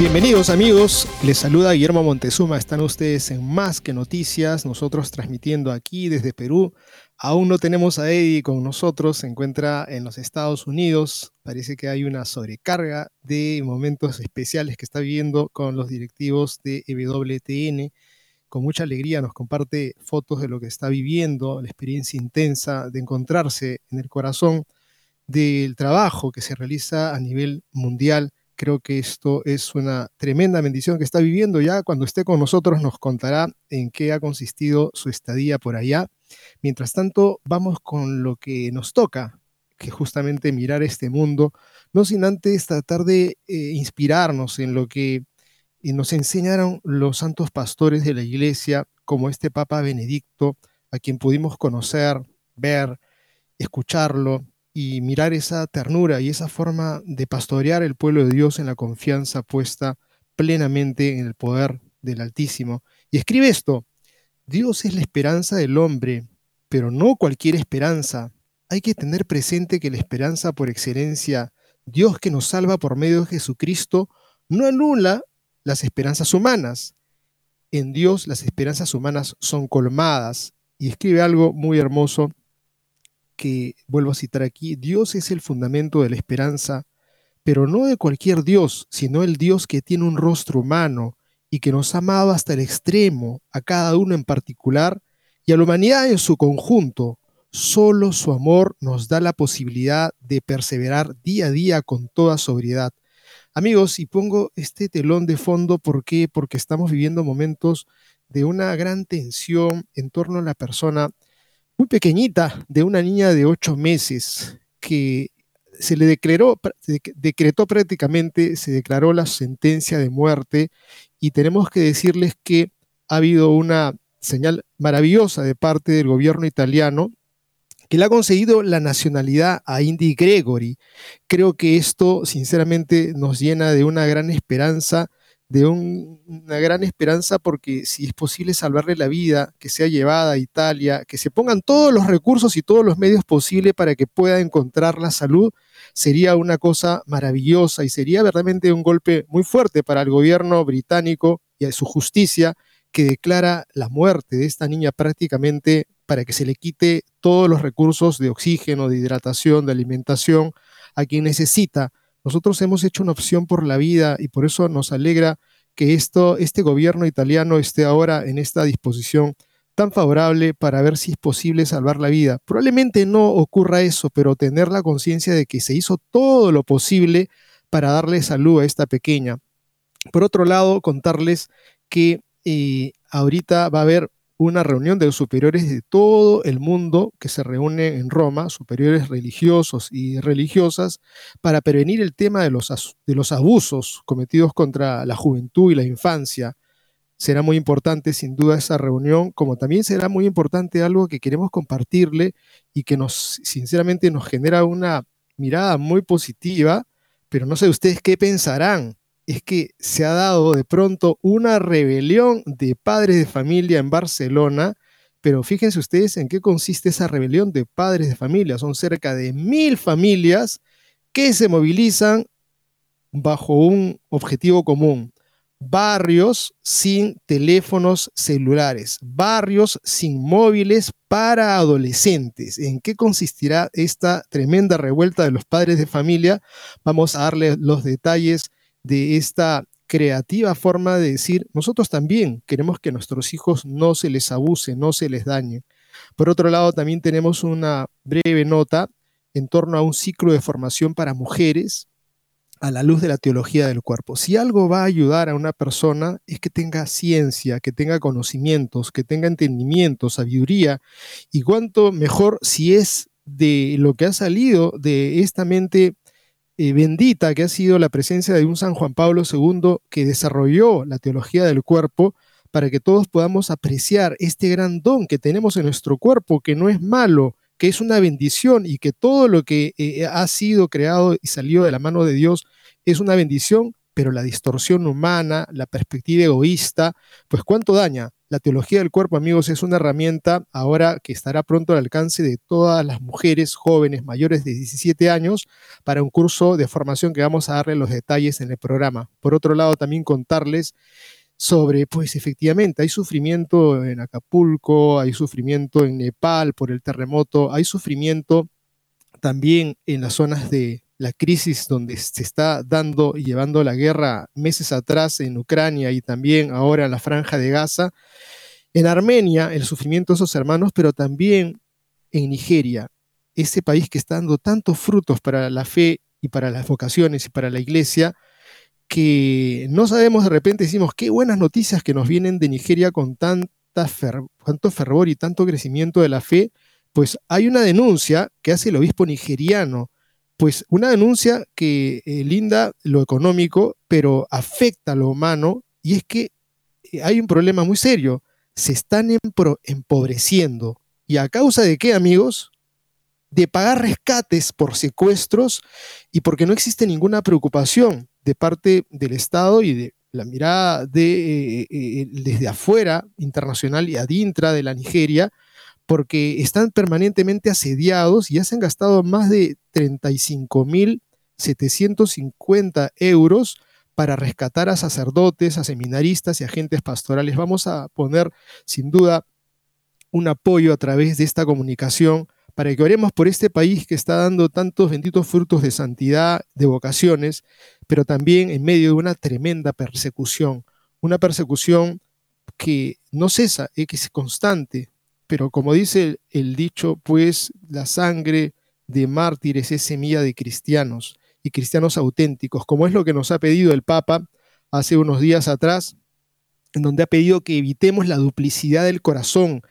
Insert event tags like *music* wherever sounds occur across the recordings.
Bienvenidos amigos, les saluda Guillermo Montezuma, están ustedes en Más que Noticias, nosotros transmitiendo aquí desde Perú. Aún no tenemos a Eddie con nosotros, se encuentra en los Estados Unidos, parece que hay una sobrecarga de momentos especiales que está viviendo con los directivos de EWTN. Con mucha alegría nos comparte fotos de lo que está viviendo, la experiencia intensa de encontrarse en el corazón del trabajo que se realiza a nivel mundial Creo que esto es una tremenda bendición que está viviendo ya. Cuando esté con nosotros nos contará en qué ha consistido su estadía por allá. Mientras tanto, vamos con lo que nos toca, que justamente mirar este mundo, no sin antes tratar de eh, inspirarnos en lo que eh, nos enseñaron los santos pastores de la iglesia, como este Papa Benedicto, a quien pudimos conocer, ver, escucharlo, y mirar esa ternura y esa forma de pastorear el pueblo de Dios en la confianza puesta plenamente en el poder del Altísimo. Y escribe esto, Dios es la esperanza del hombre, pero no cualquier esperanza. Hay que tener presente que la esperanza por excelencia, Dios que nos salva por medio de Jesucristo, no anula las esperanzas humanas. En Dios las esperanzas humanas son colmadas. Y escribe algo muy hermoso que, vuelvo a citar aquí, Dios es el fundamento de la esperanza, pero no de cualquier Dios, sino el Dios que tiene un rostro humano y que nos ha amado hasta el extremo, a cada uno en particular y a la humanidad en su conjunto. Solo su amor nos da la posibilidad de perseverar día a día con toda sobriedad. Amigos, y pongo este telón de fondo, ¿por qué? Porque estamos viviendo momentos de una gran tensión en torno a la persona muy pequeñita de una niña de ocho meses que se le declaró, decretó prácticamente, se declaró la sentencia de muerte y tenemos que decirles que ha habido una señal maravillosa de parte del gobierno italiano que le ha conseguido la nacionalidad a Indy Gregory. Creo que esto sinceramente nos llena de una gran esperanza de una gran esperanza porque si es posible salvarle la vida, que sea llevada a Italia, que se pongan todos los recursos y todos los medios posibles para que pueda encontrar la salud, sería una cosa maravillosa y sería verdaderamente un golpe muy fuerte para el gobierno británico y a su justicia que declara la muerte de esta niña prácticamente para que se le quite todos los recursos de oxígeno, de hidratación, de alimentación a quien necesita. Nosotros hemos hecho una opción por la vida y por eso nos alegra que esto, este gobierno italiano esté ahora en esta disposición tan favorable para ver si es posible salvar la vida. Probablemente no ocurra eso, pero tener la conciencia de que se hizo todo lo posible para darle salud a esta pequeña. Por otro lado, contarles que eh, ahorita va a haber una reunión de superiores de todo el mundo que se reúne en Roma, superiores religiosos y religiosas, para prevenir el tema de los, de los abusos cometidos contra la juventud y la infancia. Será muy importante sin duda esa reunión, como también será muy importante algo que queremos compartirle y que nos, sinceramente, nos genera una mirada muy positiva, pero no sé ustedes qué pensarán es que se ha dado de pronto una rebelión de padres de familia en Barcelona, pero fíjense ustedes en qué consiste esa rebelión de padres de familia. Son cerca de mil familias que se movilizan bajo un objetivo común. Barrios sin teléfonos celulares, barrios sin móviles para adolescentes. ¿En qué consistirá esta tremenda revuelta de los padres de familia? Vamos a darle los detalles de esta creativa forma de decir, nosotros también queremos que nuestros hijos no se les abuse, no se les dañe. Por otro lado, también tenemos una breve nota en torno a un ciclo de formación para mujeres a la luz de la teología del cuerpo. Si algo va a ayudar a una persona es que tenga ciencia, que tenga conocimientos, que tenga entendimiento, sabiduría, y cuanto mejor si es de lo que ha salido de esta mente eh, bendita que ha sido la presencia de un San Juan Pablo II que desarrolló la teología del cuerpo para que todos podamos apreciar este gran don que tenemos en nuestro cuerpo, que no es malo, que es una bendición y que todo lo que eh, ha sido creado y salió de la mano de Dios es una bendición, pero la distorsión humana, la perspectiva egoísta, pues cuánto daña. La teología del cuerpo, amigos, es una herramienta ahora que estará pronto al alcance de todas las mujeres jóvenes mayores de 17 años para un curso de formación que vamos a darle los detalles en el programa. Por otro lado, también contarles sobre, pues efectivamente, hay sufrimiento en Acapulco, hay sufrimiento en Nepal por el terremoto, hay sufrimiento también en las zonas de la crisis donde se está dando y llevando la guerra meses atrás en Ucrania y también ahora en la franja de Gaza. En Armenia, el sufrimiento de esos hermanos, pero también en Nigeria, ese país que está dando tantos frutos para la fe y para las vocaciones y para la iglesia, que no sabemos de repente, decimos, qué buenas noticias que nos vienen de Nigeria con tanto fervor y tanto crecimiento de la fe, pues hay una denuncia que hace el obispo nigeriano pues una denuncia que eh, linda lo económico, pero afecta lo humano, y es que eh, hay un problema muy serio. Se están empobreciendo. ¿Y a causa de qué, amigos? De pagar rescates por secuestros y porque no existe ninguna preocupación de parte del Estado y de la mirada de, eh, desde afuera, internacional y adintra de la Nigeria, porque están permanentemente asediados y ya se han gastado más de 35.750 euros para rescatar a sacerdotes, a seminaristas y agentes pastorales. Vamos a poner sin duda un apoyo a través de esta comunicación para que oremos por este país que está dando tantos benditos frutos de santidad, de vocaciones, pero también en medio de una tremenda persecución, una persecución que no cesa, es que es constante, pero como dice el, dicho, pues la sangre de mártires es semilla de cristianos y cristianos auténticos, como es lo que nos ha pedido el Papa hace unos días atrás, en donde ha pedido que evitemos la duplicidad del corazón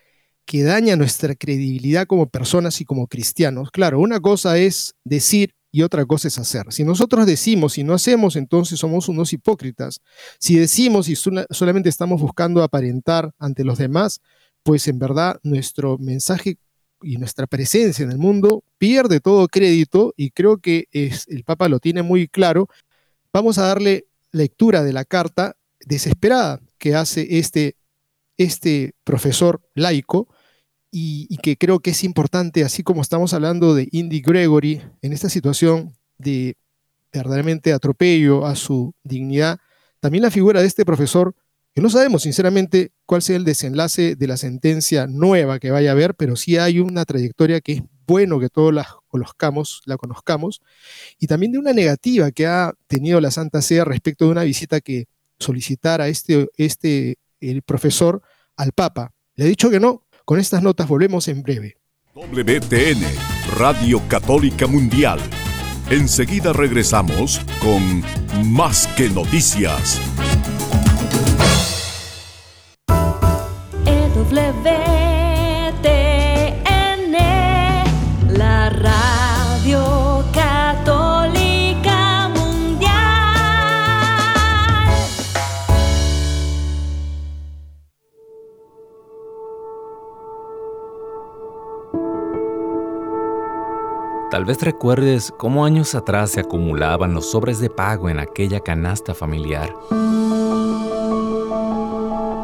que daña nuestra credibilidad como personas y como cristianos. Claro, una cosa es decir y otra cosa es hacer. Si nosotros decimos y no hacemos, entonces somos unos hipócritas. Si decimos y solamente estamos buscando aparentar ante los demás, pues en verdad nuestro mensaje y nuestra presencia en el mundo pierde todo crédito y creo que es, el Papa lo tiene muy claro. Vamos a darle lectura de la carta desesperada que hace este, este profesor laico y, que creo que es importante, así como estamos hablando de Indy Gregory en esta situación de verdaderamente atropello a su dignidad, también la figura de este profesor que no sabemos sinceramente cuál sea el desenlace de la sentencia nueva que vaya a haber, pero sí hay una trayectoria que es bueno que todos la conozcamos, la conozcamos, y también de una negativa que ha tenido la Santa Sede respecto de una visita que solicitara este, este el profesor al Papa. Le he dicho que no. Con estas notas volvemos en breve. WTN, Radio Católica Mundial. Enseguida regresamos con Más que Noticias. WTN, la radio católica mundial. Tal vez recuerdes cómo años atrás se acumulaban los sobres de pago en aquella canasta familiar.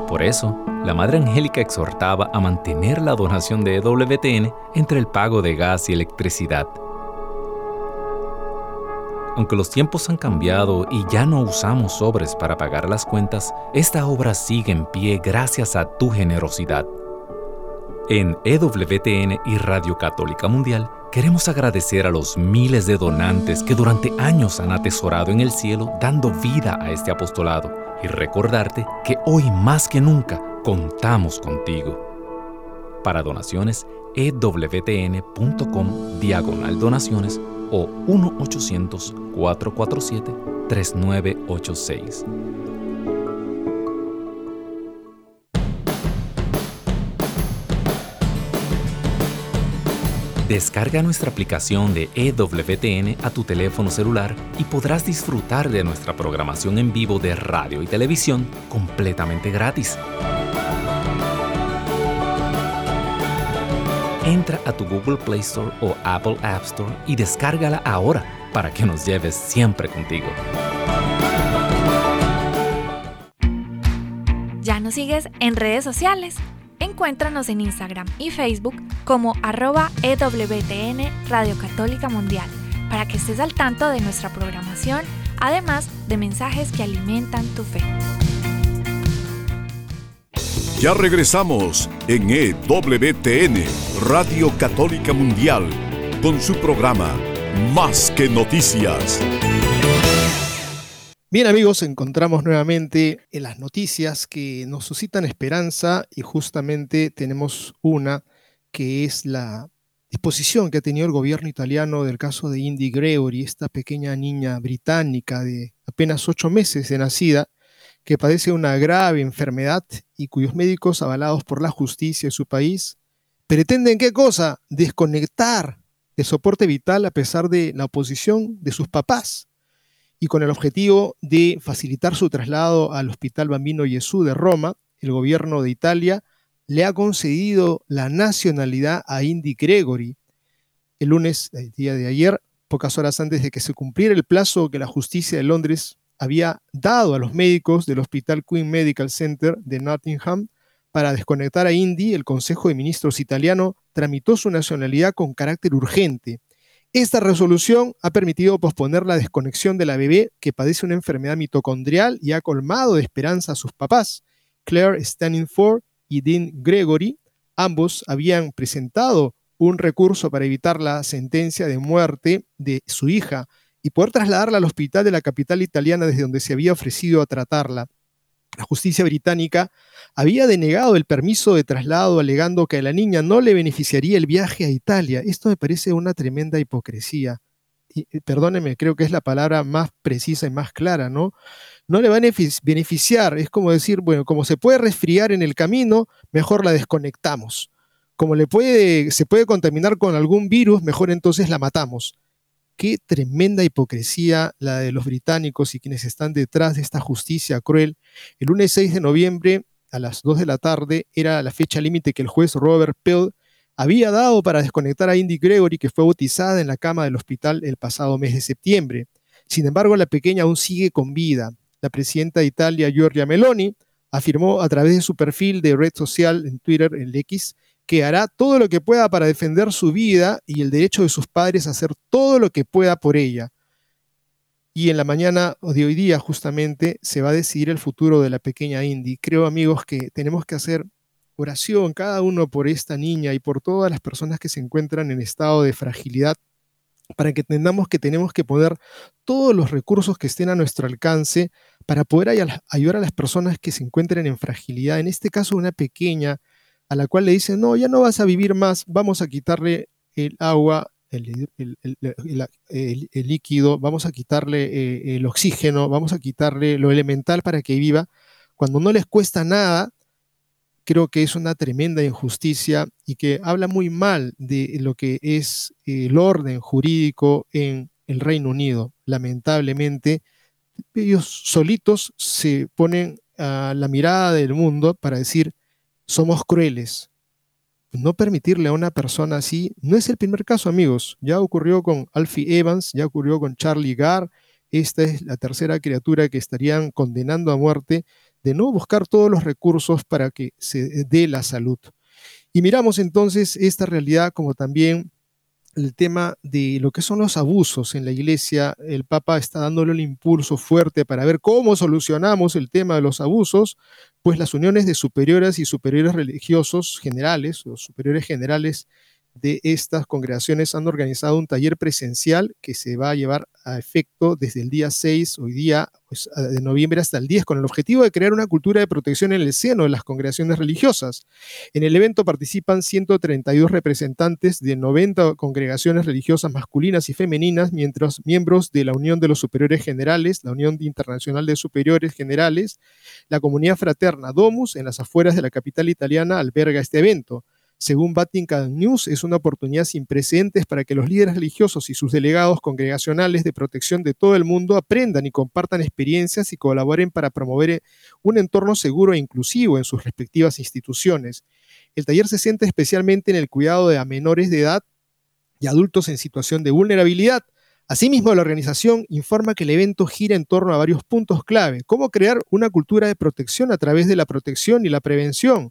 Por eso, la Madre Angélica exhortaba a mantener la donación de EWTN entre el pago de gas y electricidad. Aunque los tiempos han cambiado y ya no usamos sobres para pagar las cuentas, esta obra sigue en pie gracias a tu generosidad. En EWTN y Radio Católica Mundial queremos agradecer a los miles de donantes que durante años han atesorado en el cielo dando vida a este apostolado y recordarte que hoy más que nunca contamos contigo. Para donaciones, ewtn.com diagonal donaciones o 1-800-447-3986. Descarga nuestra aplicación de EWTN a tu teléfono celular y podrás disfrutar de nuestra programación en vivo de radio y televisión completamente gratis. Entra a tu Google Play Store o Apple App Store y descárgala ahora para que nos lleves siempre contigo. ¿Ya nos sigues en redes sociales? Encuéntranos en Instagram y Facebook como arroba EWTN Radio Católica Mundial para que estés al tanto de nuestra programación, además de mensajes que alimentan tu fe. Ya regresamos en EWTN Radio Católica Mundial con su programa Más que Noticias. Bien amigos, encontramos nuevamente en las noticias que nos suscitan esperanza y justamente tenemos una que es la disposición que ha tenido el gobierno italiano del caso de Indy Gregory, esta pequeña niña británica de apenas ocho meses de nacida, que padece una grave enfermedad y cuyos médicos, avalados por la justicia de su país, pretenden qué cosa? Desconectar el soporte vital a pesar de la oposición de sus papás y con el objetivo de facilitar su traslado al Hospital Bambino Gesù de Roma, el gobierno de Italia le ha concedido la nacionalidad a Indy Gregory. El lunes, el día de ayer, pocas horas antes de que se cumpliera el plazo que la justicia de Londres había dado a los médicos del Hospital Queen Medical Center de Nottingham para desconectar a Indy, el Consejo de Ministros italiano tramitó su nacionalidad con carácter urgente esta resolución ha permitido posponer la desconexión de la bebé que padece una enfermedad mitocondrial y ha colmado de esperanza a sus papás, Claire Stanningford y Dean Gregory. Ambos habían presentado un recurso para evitar la sentencia de muerte de su hija y poder trasladarla al hospital de la capital italiana desde donde se había ofrecido a tratarla. La justicia británica había denegado el permiso de traslado alegando que a la niña no le beneficiaría el viaje a Italia. Esto me parece una tremenda hipocresía. Y, perdóneme, creo que es la palabra más precisa y más clara, ¿no? No le va a beneficiar, es como decir, bueno, como se puede resfriar en el camino, mejor la desconectamos. Como le puede, se puede contaminar con algún virus, mejor entonces la matamos. Qué tremenda hipocresía la de los británicos y quienes están detrás de esta justicia cruel. El lunes 6 de noviembre a las 2 de la tarde era la fecha límite que el juez Robert Pell había dado para desconectar a Indy Gregory, que fue bautizada en la cama del hospital el pasado mes de septiembre. Sin embargo, la pequeña aún sigue con vida. La presidenta de Italia, Giorgia Meloni, afirmó a través de su perfil de red social en Twitter, el X, que hará todo lo que pueda para defender su vida y el derecho de sus padres a hacer todo lo que pueda por ella. Y en la mañana de hoy día justamente se va a decidir el futuro de la pequeña Indy. Creo amigos que tenemos que hacer oración cada uno por esta niña y por todas las personas que se encuentran en estado de fragilidad para que entendamos que tenemos que poner todos los recursos que estén a nuestro alcance para poder ayudar a las personas que se encuentren en fragilidad. En este caso, una pequeña a la cual le dicen, no, ya no vas a vivir más, vamos a quitarle el agua, el, líquido, vamos a quitarle eh, el oxígeno, vamos a quitarle lo elemental para que viva, cuando no les cuesta nada, creo que es una tremenda injusticia y que habla muy mal de lo que es el orden jurídico en el Reino Unido. Lamentablemente, ellos solitos se ponen a la mirada del mundo para decir, somos crueles. No permitirle a una persona así no es el primer caso, amigos. Ya ocurrió con Alfie Evans, ya ocurrió con Charlie Garr. Esta es la tercera criatura que estarían condenando a muerte de no buscar todos los recursos para que se dé la salud. Y miramos entonces esta realidad como también el tema de lo que son los abusos en la iglesia. El Papa está dándole un impulso fuerte para ver cómo solucionamos el tema de los abusos, pues las uniones de superiores y superiores religiosos generales, los superiores generales de estas congregaciones han organizado un taller presencial que se va a llevar a efecto desde el día 6, hoy día pues, de noviembre hasta el 10, con el objetivo de crear una cultura de protección en el seno de las congregaciones religiosas. En el evento participan 132 representantes de 90 congregaciones religiosas masculinas y femeninas, mientras miembros de la Unión de los Superiores Generales, la Unión Internacional de Superiores Generales, la comunidad fraterna Domus, en las afueras de la capital italiana, alberga este evento según Vatican News, es una oportunidad sin precedentes para que los líderes religiosos y sus delegados congregacionales de protección de todo el mundo aprendan y compartan experiencias y colaboren para promover un entorno seguro e inclusivo en sus respectivas instituciones. El taller se centra especialmente en el cuidado de menores de edad y adultos en situación de vulnerabilidad. Asimismo, la organización informa que el evento gira en torno a varios puntos clave, cómo crear una cultura de protección a través de la protección y la prevención,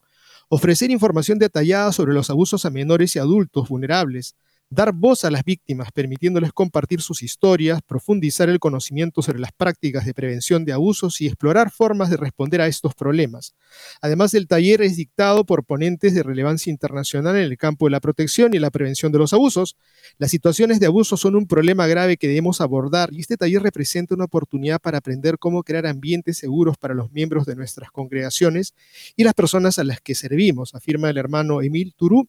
ofrecer información detallada sobre los abusos a menores y adultos vulnerables, dar voz a las víctimas, permitiéndoles compartir sus historias, profundizar el conocimiento sobre las prácticas de prevención de abusos y explorar formas de responder a estos problemas. Además, el taller es dictado por ponentes de relevancia internacional en el campo de la protección y la prevención de los abusos. Las situaciones de abuso son un problema grave que debemos abordar y este taller representa una oportunidad para aprender cómo crear ambientes seguros para los miembros de nuestras congregaciones y las personas a las que servimos, afirma el hermano Emil Turú,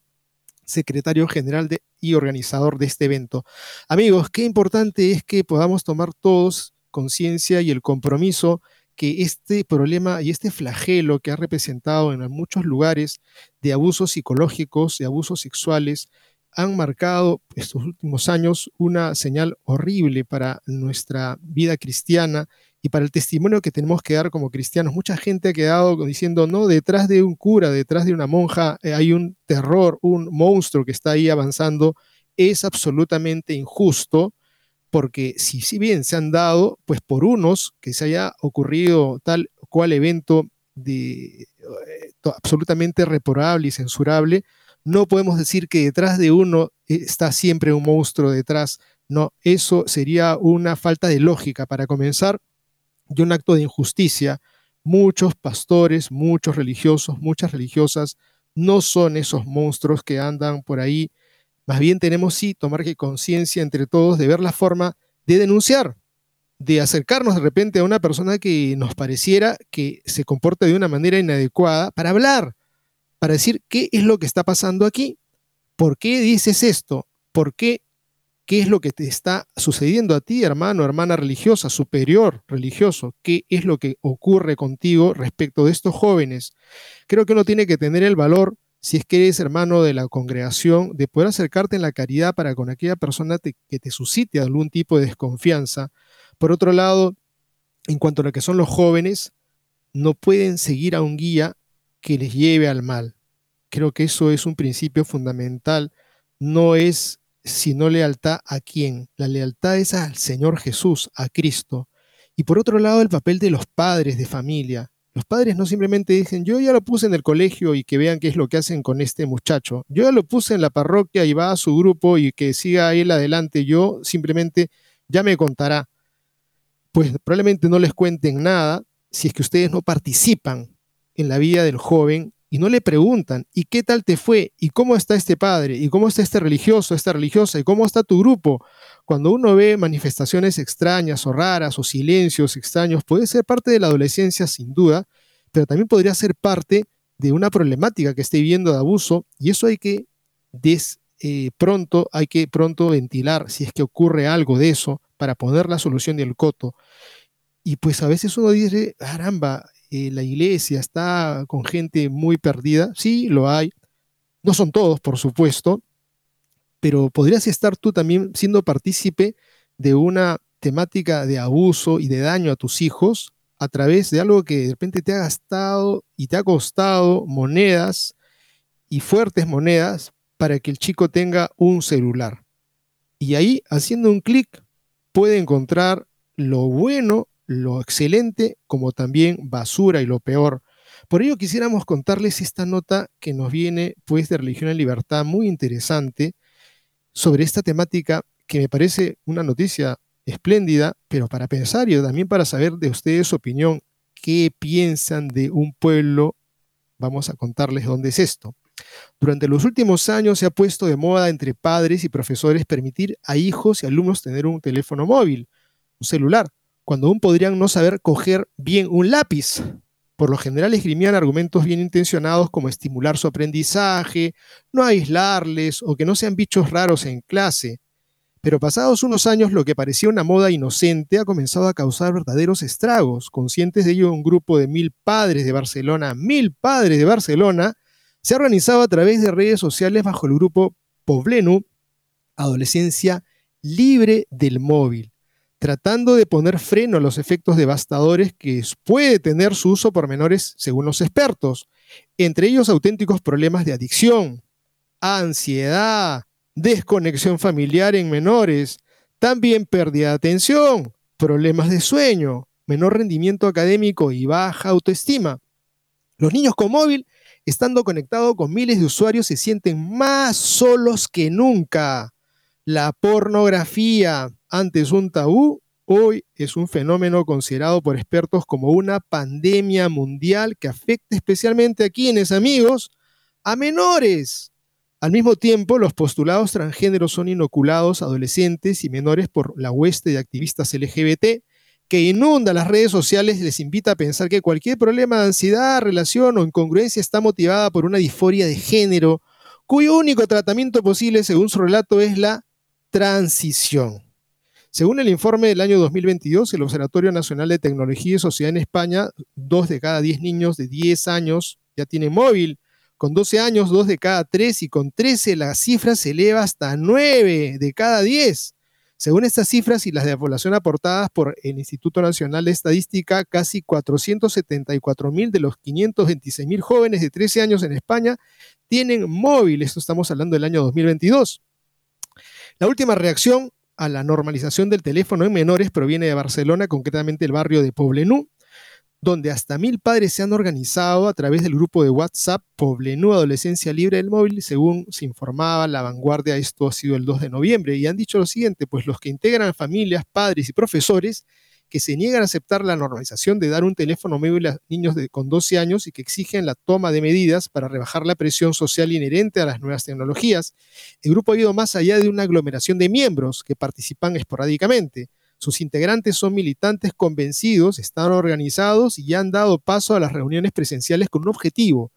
secretario general y organizador de este evento. Amigos, qué importante es que podamos tomar todos conciencia y el compromiso que este problema y este flagelo que ha representado en muchos lugares de abusos psicológicos, de abusos sexuales, han marcado estos últimos años una señal horrible para nuestra vida cristiana y para el testimonio que tenemos que dar como cristianos. Mucha gente ha quedado diciendo, no, detrás de un cura, detrás de una monja eh, hay un terror, un monstruo que está ahí avanzando. Es absolutamente injusto porque si, si bien se han dado, pues por unos que se haya ocurrido tal cual evento eh, absolutamente reprobable y censurable, no podemos decir que detrás de uno está siempre un monstruo detrás. No, eso sería una falta de lógica para comenzar y un acto de injusticia. Muchos pastores, muchos religiosos, muchas religiosas no son esos monstruos que andan por ahí. Más bien tenemos sí tomar conciencia entre todos de ver la forma de denunciar, de acercarnos de repente a una persona que nos pareciera que se comporta de una manera inadecuada para hablar, para decir qué es lo que está pasando aquí, por qué dices esto, por qué ¿Qué es lo que te está sucediendo a ti, hermano, hermana religiosa, superior religioso? ¿Qué es lo que ocurre contigo respecto de estos jóvenes? Creo que uno tiene que tener el valor, si es que eres hermano de la congregación, de poder acercarte en la caridad para con aquella persona que te suscite algún tipo de desconfianza. Por otro lado, en cuanto a lo que son los jóvenes, no pueden seguir a un guía que les lleve al mal. Creo que eso es un principio fundamental. No es sino lealtad a quién? La lealtad es al Señor Jesús, a Cristo. Y por otro lado, el papel de los padres de familia. Los padres no simplemente dicen, yo ya lo puse en el colegio y que vean qué es lo que hacen con este muchacho. Yo ya lo puse en la parroquia y va a su grupo y que siga él adelante. Yo simplemente ya me contará. Pues probablemente no les cuenten nada si es que ustedes no participan en la vida del joven y no le preguntan, ¿y qué tal te fue? ¿Y cómo está este padre? ¿Y cómo está este religioso, esta religiosa? ¿Y cómo está tu grupo? Cuando uno ve manifestaciones extrañas o raras o silencios extraños, puede ser parte de la adolescencia sin duda, pero también podría ser parte de una problemática que esté viviendo de abuso y eso hay que des, eh, pronto, hay que pronto ventilar si es que ocurre algo de eso para poner la solución del coto. Y pues a veces uno dice, caramba, eh, la iglesia está con gente muy perdida. Sí, lo hay. No son todos, por supuesto, pero podrías estar tú también siendo partícipe de una temática de abuso y de daño a tus hijos a través de algo que de repente te ha gastado y te ha costado monedas y fuertes monedas para que el chico tenga un celular. Y ahí, haciendo un clic, puede encontrar lo bueno lo excelente como también basura y lo peor. Por ello quisiéramos contarles esta nota que nos viene pues de Religión en Libertad, muy interesante, sobre esta temática que me parece una noticia espléndida, pero para pensar y también para saber de ustedes su opinión, qué piensan de un pueblo, vamos a contarles dónde es esto. Durante los últimos años se ha puesto de moda entre padres y profesores permitir a hijos y alumnos tener un teléfono móvil, un celular, cuando aún podrían no saber coger bien un lápiz. Por lo general esgrimían argumentos bien intencionados como estimular su aprendizaje, no aislarles o que no sean bichos raros en clase. Pero pasados unos años lo que parecía una moda inocente ha comenzado a causar verdaderos estragos. Conscientes de ello, un grupo de mil padres de Barcelona, mil padres de Barcelona, se ha organizado a través de redes sociales bajo el grupo Poblenu, Adolescencia Libre del Móvil, tratando de poner freno a los efectos devastadores que puede tener su uso por menores según los expertos, entre ellos auténticos problemas de adicción, ansiedad, desconexión familiar en menores, también pérdida de atención, problemas de sueño, menor rendimiento académico y baja autoestima. Los niños con móvil estando conectado con miles de usuarios, se sienten más solos que nunca. La pornografía, antes un tabú, hoy es un fenómeno considerado por expertos como una pandemia mundial que afecta especialmente a quienes, amigos, a menores. Al mismo tiempo, los postulados transgéneros son inoculados a adolescentes y menores por la hueste de activistas LGBT que inunda las redes sociales les invita a pensar que cualquier problema de ansiedad, relación o incongruencia está motivada por una disforia de género, cuyo único tratamiento posible, según su relato, es la transición. Según el informe del año 2022, el Observatorio Nacional de Tecnología y Sociedad en España, dos de cada diez niños de 10 años ya tienen móvil. Con 12 años, dos de cada tres y con 13 la cifra se eleva hasta 9 de cada 10. Según estas cifras y las de la población aportadas por el Instituto Nacional de Estadística, casi 474 mil de los 526 mil jóvenes de 13 años en España tienen móvil. Esto estamos hablando del año 2022. La última reacción a la normalización del teléfono en menores proviene de Barcelona, concretamente el barrio de Poblenú, donde hasta mil padres se han organizado a través del grupo de WhatsApp Poblenú Adolescencia Libre del Móvil, según se informaba La Vanguardia, esto ha sido el 2 de noviembre, y han dicho lo siguiente, pues los que integran familias, padres y profesores que se niegan a aceptar la normalización de dar un teléfono móvil a niños de, con 12 años y que exigen la toma de medidas para rebajar la presión social inherente a las nuevas tecnologías. El grupo ha ido más allá de una aglomeración de miembros que participan esporádicamente. Sus integrantes son militantes convencidos, están organizados y han dado paso a las reuniones presenciales con un objetivo,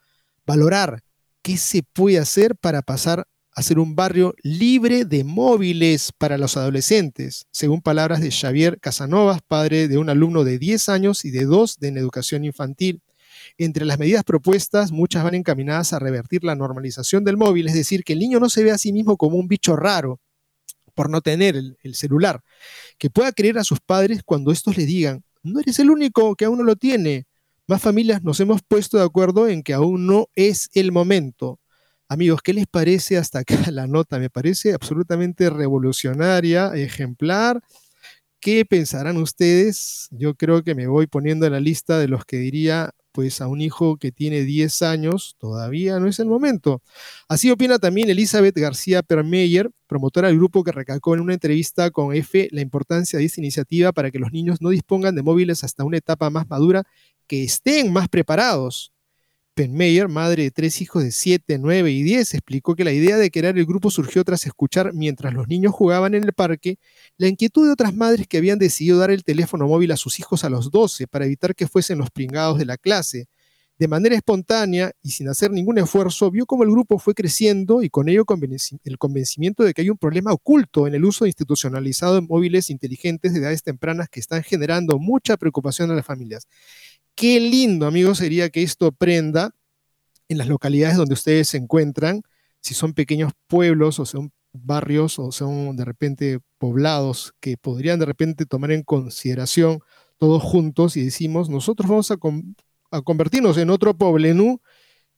valorar qué se puede hacer para pasar a ser un barrio libre de móviles para los adolescentes, según palabras de Xavier Casanovas, padre de un alumno de 10 años y de 2 de en educación infantil. Entre las medidas propuestas, muchas van encaminadas a revertir la normalización del móvil, es decir, que el niño no se ve a sí mismo como un bicho raro, por no tener el, celular, que pueda creer a sus padres cuando estos le digan, no eres el único que aún no lo tiene. Más familias nos hemos puesto de acuerdo en que aún no es el momento. Amigos, ¿qué les parece hasta acá *laughs* la nota? Me parece absolutamente revolucionaria, ejemplar. ¿Qué pensarán ustedes? Yo creo que me voy poniendo en la lista de los que diría, pues a un hijo que tiene 10 años todavía no es el momento. Así opina también Elizabeth García Permeyer, promotora del grupo que recalcó en una entrevista con F la importancia de esta iniciativa para que los niños no dispongan de móviles hasta una etapa más madura, que estén más preparados. Penmeyer, madre de tres hijos de 7, 9 y 10, explicó que la idea de crear el grupo surgió tras escuchar mientras los niños jugaban en el parque la inquietud de otras madres que habían decidido dar el teléfono móvil a sus hijos a los 12 para evitar que fuesen los pringados de la clase. De manera espontánea y sin hacer ningún esfuerzo, vio cómo el grupo fue creciendo y con ello el convencimiento de que hay un problema oculto en el uso institucionalizado de móviles inteligentes de edades tempranas que están generando mucha preocupación a las familias. Qué lindo, amigos, sería que esto prenda en las localidades donde ustedes se encuentran, si son pequeños pueblos o son barrios o son de repente poblados que podrían de repente tomar en consideración todos juntos y decimos, nosotros vamos a, convertirnos en otro poblenú,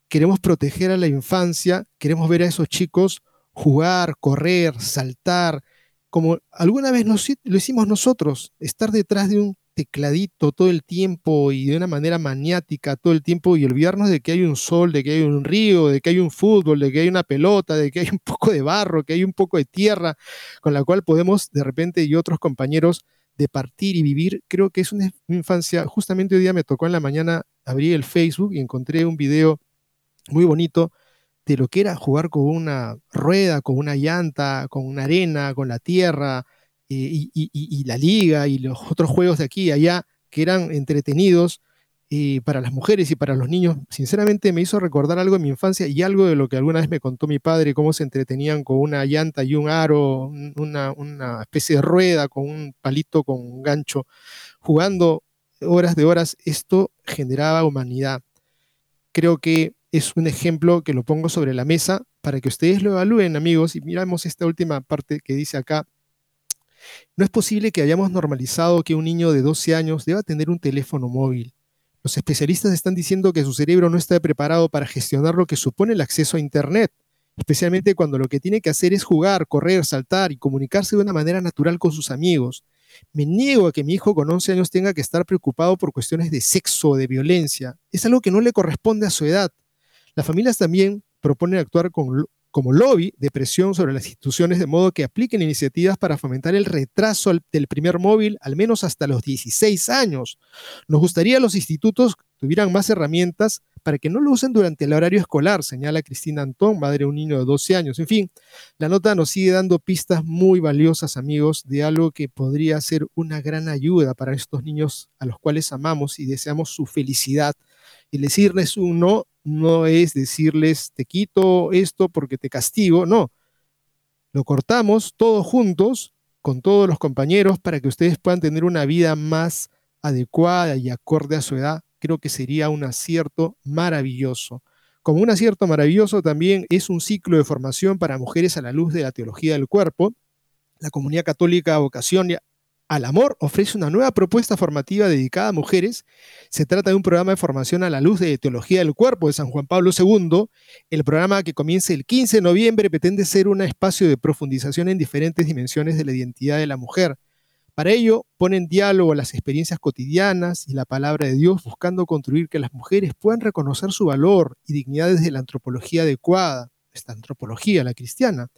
queremos proteger a la infancia, queremos ver a esos chicos jugar, correr, saltar, como alguna vez lo hicimos nosotros, estar detrás de un tecladito todo el tiempo y de una manera maniática todo el tiempo y olvidarnos de que hay un sol, de que hay un río, de que hay un fútbol, de que hay una pelota, de que hay *laughs* un poco de barro, que hay un poco de tierra con la cual podemos de repente y otros compañeros de partir y vivir. Creo que es una infancia, justamente hoy día me tocó en la mañana abrir el Facebook y encontré un video muy bonito de lo que era jugar con una rueda, con una llanta, con una arena, con la tierra, eh, y, la liga y los otros juegos de aquí y allá que eran entretenidos eh, para las mujeres y para los niños, sinceramente me hizo recordar algo de mi infancia y algo de lo que alguna vez me contó mi padre, cómo se entretenían con una llanta y un aro, una, una especie de rueda con un palito con un gancho, jugando horas de horas. Esto generaba humanidad. Creo que es un ejemplo que lo pongo sobre la mesa para que ustedes lo evalúen, amigos. Y miramos esta última parte que dice acá, no es posible que hayamos normalizado que un niño de 12 años deba tener un teléfono móvil. Los especialistas están diciendo que su cerebro no está preparado para gestionar lo que supone el acceso a Internet, especialmente cuando lo que tiene que hacer es jugar, correr, saltar y comunicarse de una manera natural con sus amigos. Me niego a que mi hijo con 11 años tenga que estar preocupado por cuestiones de sexo o de violencia. Es algo que no le corresponde a su edad. Las familias también proponen actuar con, como lobby de presión sobre las instituciones de modo que apliquen iniciativas para fomentar el retraso del primer móvil al menos hasta los 16 años. Nos gustaría los institutos tuvieran más herramientas para que no lo usen durante el horario escolar, señala Cristina Antón, madre de un niño de 12 años. En fin, la nota nos sigue dando pistas muy valiosas, amigos, de algo que podría ser una gran ayuda para estos niños a los cuales amamos y deseamos su felicidad. Y decirles un no no es decirles te quito esto porque te castigo, no. Lo cortamos todos juntos con todos los compañeros para que ustedes puedan tener una vida más adecuada y acorde a su edad. Creo que sería un acierto maravilloso. Como un acierto maravilloso también es un ciclo de formación para mujeres a la luz de la teología del cuerpo. La comunidad católica Vocación al Amor ofrece una nueva propuesta formativa dedicada a mujeres. Se trata de un programa de formación a la luz de Teología del Cuerpo de San Juan Pablo II. El programa que comienza el 15 de noviembre pretende ser un espacio de profundización en diferentes dimensiones de la identidad de la mujer. Para ello, ponen diálogo las experiencias cotidianas y la palabra de Dios, buscando construir que las mujeres puedan reconocer su valor y dignidad desde la antropología adecuada, esta antropología, la cristiana.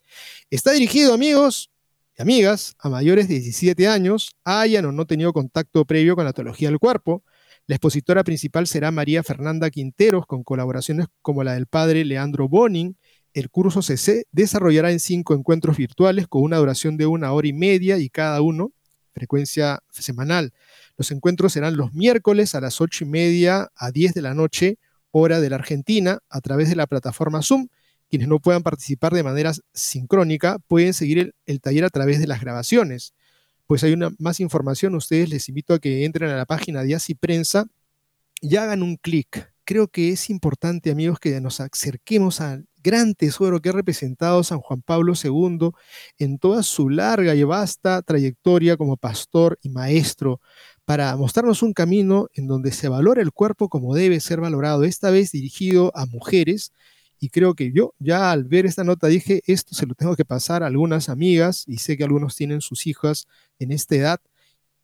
Está dirigido, amigos, y amigas a mayores de 17 años hayan o no tenido contacto previo con la teología del cuerpo. La expositora principal será María Fernanda Quinteros, con colaboraciones como la del padre Leandro Bonin. El curso se desarrollará en cinco encuentros virtuales con una duración de una hora y media y cada uno, frecuencia semanal. Los encuentros serán los miércoles a las ocho y media a 10 de la noche, hora de la Argentina, a través de la plataforma Zoom quienes no puedan participar de manera sincrónica pueden seguir el, taller a través de las grabaciones. Pues hay una más información, ustedes les invito a que entren a la página de Asi Prensa y hagan un clic. Creo que es importante, amigos, que nos acerquemos al gran tesoro que ha representado San Juan Pablo II en toda su larga y vasta trayectoria como pastor y maestro, para mostrarnos un camino en donde se valora el cuerpo como debe ser valorado, esta vez dirigido a mujeres y creo que yo ya al ver esta nota dije, esto se lo tengo que pasar a algunas amigas y sé que algunos tienen sus hijas en esta edad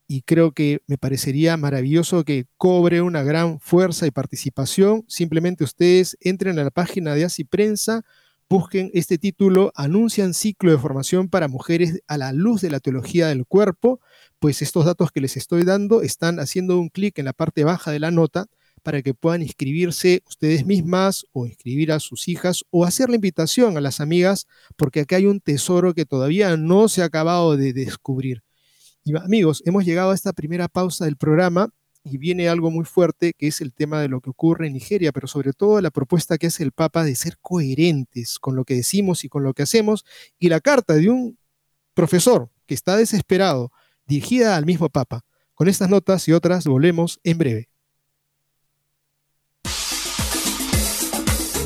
y creo que me parecería maravilloso que cobre una gran fuerza y participación. Simplemente ustedes entren a la página de Así Prensa, busquen este título, anuncian ciclo de formación para mujeres a la luz de la teología del cuerpo, pues estos datos que les estoy dando están haciendo un clic en la parte baja de la nota para que puedan inscribirse ustedes mismas o inscribir a sus hijas o hacer la invitación a las amigas, porque acá hay un tesoro que todavía no se ha acabado de descubrir. Y amigos, hemos llegado a esta primera pausa del programa y viene algo muy fuerte que es el tema de lo que ocurre en Nigeria, pero sobre todo la propuesta que hace el Papa de ser coherentes con lo que decimos y con lo que hacemos y la carta de un profesor que está desesperado dirigida al mismo Papa. Con estas notas y otras volvemos en breve.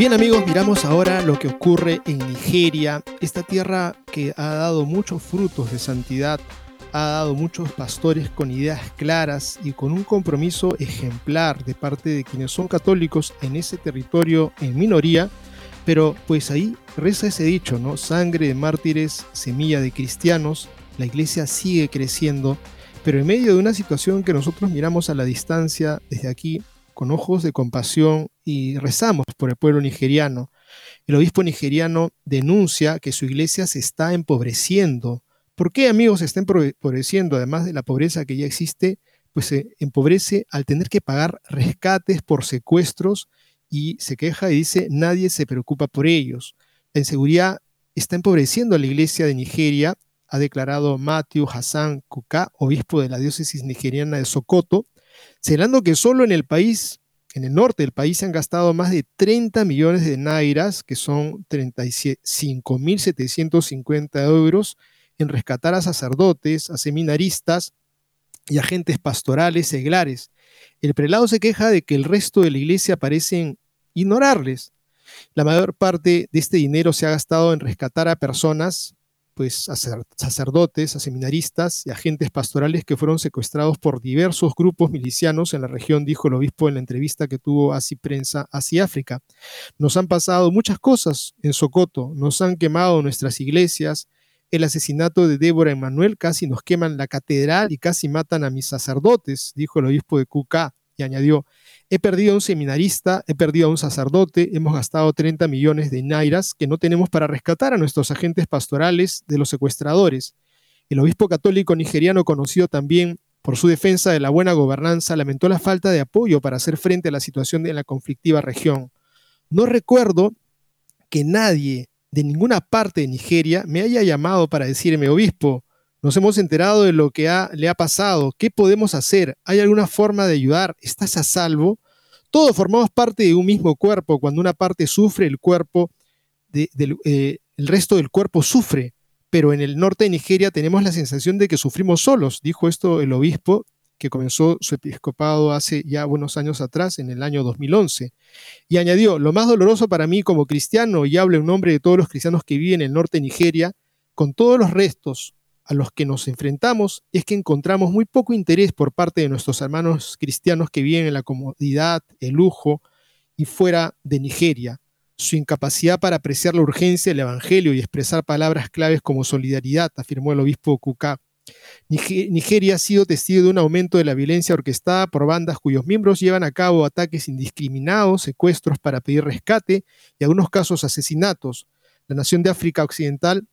Bien amigos, miramos ahora lo que ocurre en Nigeria, esta tierra que ha dado muchos frutos de santidad, ha dado muchos pastores con ideas claras y con un compromiso ejemplar de parte de quienes son católicos en ese territorio en minoría, pero pues ahí reza ese dicho, ¿no? Sangre de mártires, semilla de cristianos, la iglesia sigue creciendo, pero en medio de una situación que nosotros miramos a la distancia desde aquí, con ojos de compasión y rezamos por el pueblo nigeriano. El obispo nigeriano denuncia que su iglesia se está empobreciendo. ¿Por qué, amigos, se está empobreciendo? Además de la pobreza que ya existe, pues se empobrece al tener que pagar rescates por secuestros y se queja y dice nadie se preocupa por ellos. La inseguridad está empobreciendo a la iglesia de Nigeria, ha declarado Matthew Hassan Kuka, obispo de la diócesis nigeriana de Sokoto, señalando que solo en el país, en el norte del país, se han gastado más de 30 millones de nairas, que son 35.750 euros, en rescatar a sacerdotes, a seminaristas y agentes pastorales seglares. El prelado se queja de que el resto de la iglesia parecen ignorarles. La mayor parte de este dinero se ha gastado en rescatar a personas pues, a sacerdotes, a seminaristas y agentes pastorales que fueron secuestrados por diversos grupos milicianos en la región, dijo el obispo en la entrevista que tuvo así Prensa hacia África. Nos han pasado muchas cosas en Socoto, nos han quemado nuestras iglesias, el asesinato de Débora Emanuel casi nos queman la catedral y casi matan a mis sacerdotes, dijo el obispo de Cucá, y añadió, He perdido a un seminarista, he perdido a un sacerdote, hemos gastado 30 millones de nairas que no tenemos para rescatar a nuestros agentes pastorales de los secuestradores. El obispo católico nigeriano, conocido también por su defensa de la buena gobernanza, lamentó la falta de apoyo para hacer frente a la situación de la conflictiva región. No recuerdo que nadie de ninguna parte de Nigeria me haya llamado para decirme, obispo, nos hemos enterado de lo que le ha pasado. ¿Qué podemos hacer? ¿Hay alguna forma de ayudar? ¿Estás a salvo? Todos formamos parte de un mismo cuerpo. Cuando una parte sufre, el cuerpo, eh, el resto del cuerpo sufre. Pero en el norte de Nigeria tenemos la sensación de que sufrimos solos, dijo esto el obispo que comenzó su episcopado hace ya buenos años atrás, en el año 2011. Y añadió, lo más doloroso para mí como cristiano, y hablo en nombre de todos los cristianos que viven en el norte de Nigeria, con todos los restos, a los que nos enfrentamos es que encontramos muy poco interés por parte de nuestros hermanos cristianos que viven en la comodidad, el lujo y fuera de Nigeria. Su incapacidad para apreciar la urgencia del Evangelio y expresar palabras claves como solidaridad, afirmó el obispo Kuka. Nigeria ha sido testigo de un aumento de la violencia orquestada por bandas cuyos miembros llevan a cabo ataques indiscriminados, secuestros para pedir rescate y en algunos casos asesinatos. La nación de África Occidental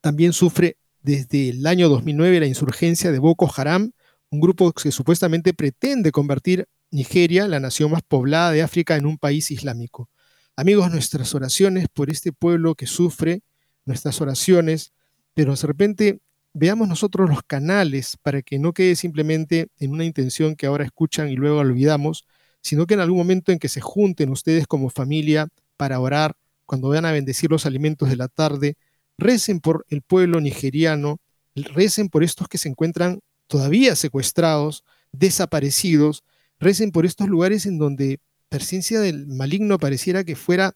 también sufre desde el año 2009 la insurgencia de Boko Haram, un grupo que supuestamente pretende convertir Nigeria, la nación más poblada de África, en un país islámico. Amigos, nuestras oraciones por este pueblo que sufre, nuestras oraciones, pero de repente veamos nosotros los canales para que no quede simplemente en una intención que ahora escuchan y luego olvidamos, sino que en algún momento en que se junten ustedes como familia para orar, cuando vayan a bendecir los alimentos de la tarde, recen por el pueblo nigeriano, recen por estos que se encuentran todavía secuestrados, desaparecidos, recen por estos lugares en donde presencia del maligno pareciera que fuera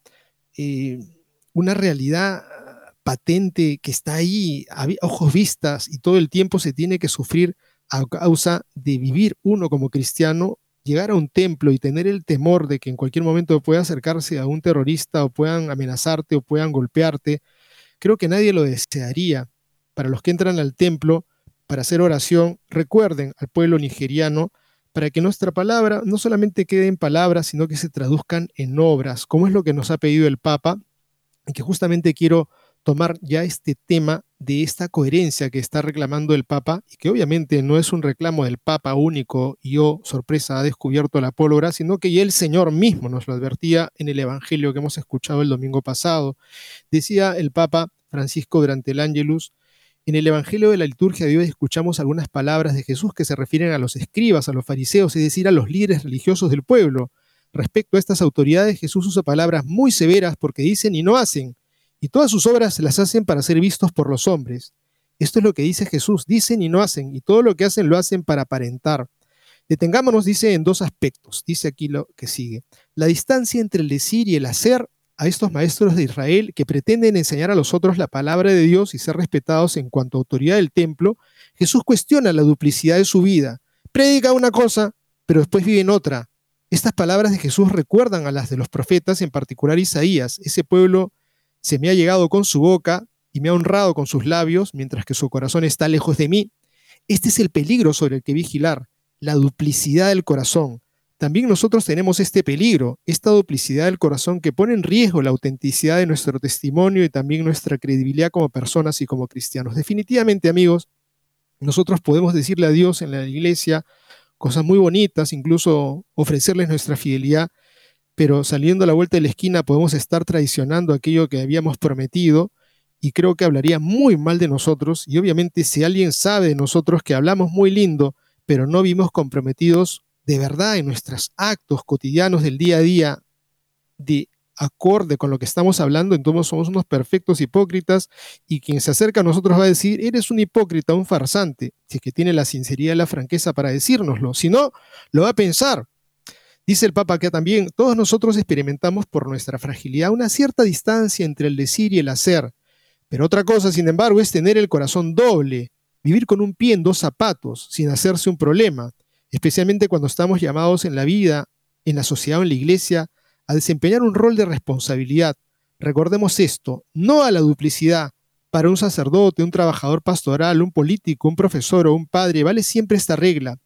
eh, una realidad patente que está ahí a ojos vistas y todo el tiempo se tiene que sufrir a causa de vivir uno como cristiano, llegar a un templo y tener el temor de que en cualquier momento pueda acercarse a un terrorista o puedan amenazarte o puedan golpearte, creo que nadie lo desearía. Para los que entran al templo para hacer oración, recuerden al pueblo nigeriano para que nuestra palabra no solamente quede en palabras, sino que se traduzcan en obras, como es lo que nos ha pedido el Papa, y que justamente quiero tomar ya este tema de esta coherencia que está reclamando el Papa, y que obviamente no es un reclamo del Papa único y oh, sorpresa, ha descubierto la pólvora, sino que ya el Señor mismo nos lo advertía en el Evangelio que hemos escuchado el domingo pasado. Decía el Papa Francisco durante el Ángelus, en el Evangelio de la liturgia de hoy escuchamos algunas palabras de Jesús que se refieren a los escribas, a los fariseos, es decir, a los líderes religiosos del pueblo. Respecto a estas autoridades, Jesús usa palabras muy severas porque dicen y no hacen, y todas sus obras las hacen para ser vistos por los hombres. Esto es lo que dice Jesús, dicen y no hacen, y todo lo que hacen lo hacen para aparentar. Detengámonos, dice, en dos aspectos, dice aquí lo que sigue. La distancia entre el decir y el hacer a estos maestros de Israel que pretenden enseñar a los otros la palabra de Dios y ser respetados en cuanto a autoridad del templo, Jesús cuestiona la duplicidad de su vida. Predica una cosa, pero después vive en otra. Estas palabras de Jesús recuerdan a las de los profetas, en particular Isaías. Ese pueblo se me ha llegado con su boca y me ha honrado con sus labios, mientras que su corazón está lejos de mí. Este es el peligro sobre el que vigilar, la duplicidad del corazón. También nosotros tenemos este peligro, esta duplicidad del corazón que pone en riesgo la autenticidad de nuestro testimonio y también nuestra credibilidad como personas y como cristianos. Definitivamente, amigos, nosotros podemos decirle a Dios en la iglesia cosas muy bonitas, incluso ofrecerles nuestra fidelidad, pero saliendo a la vuelta de la esquina podemos estar traicionando aquello que habíamos prometido y creo que hablaría muy mal de nosotros y obviamente si alguien sabe de nosotros que hablamos muy lindo, pero no vimos comprometidos de verdad en nuestros actos cotidianos del día a día de acorde con lo que estamos hablando, entonces somos unos perfectos hipócritas y quien se acerca a nosotros va a decir, eres un hipócrita, un farsante, si es que tiene la sinceridad y la franqueza para decírnoslo, si no, lo va a pensar. Dice el Papa que también todos nosotros experimentamos por nuestra fragilidad una cierta distancia entre el decir y el hacer, pero otra cosa, sin embargo, es tener el corazón doble, vivir con un pie en dos zapatos, sin hacerse un problema, especialmente cuando estamos llamados en la vida, en la sociedad o en la iglesia, a desempeñar un rol de responsabilidad. Recordemos esto, no a la duplicidad. Para un sacerdote, un trabajador pastoral, un político, un profesor o un padre, vale siempre esta regla.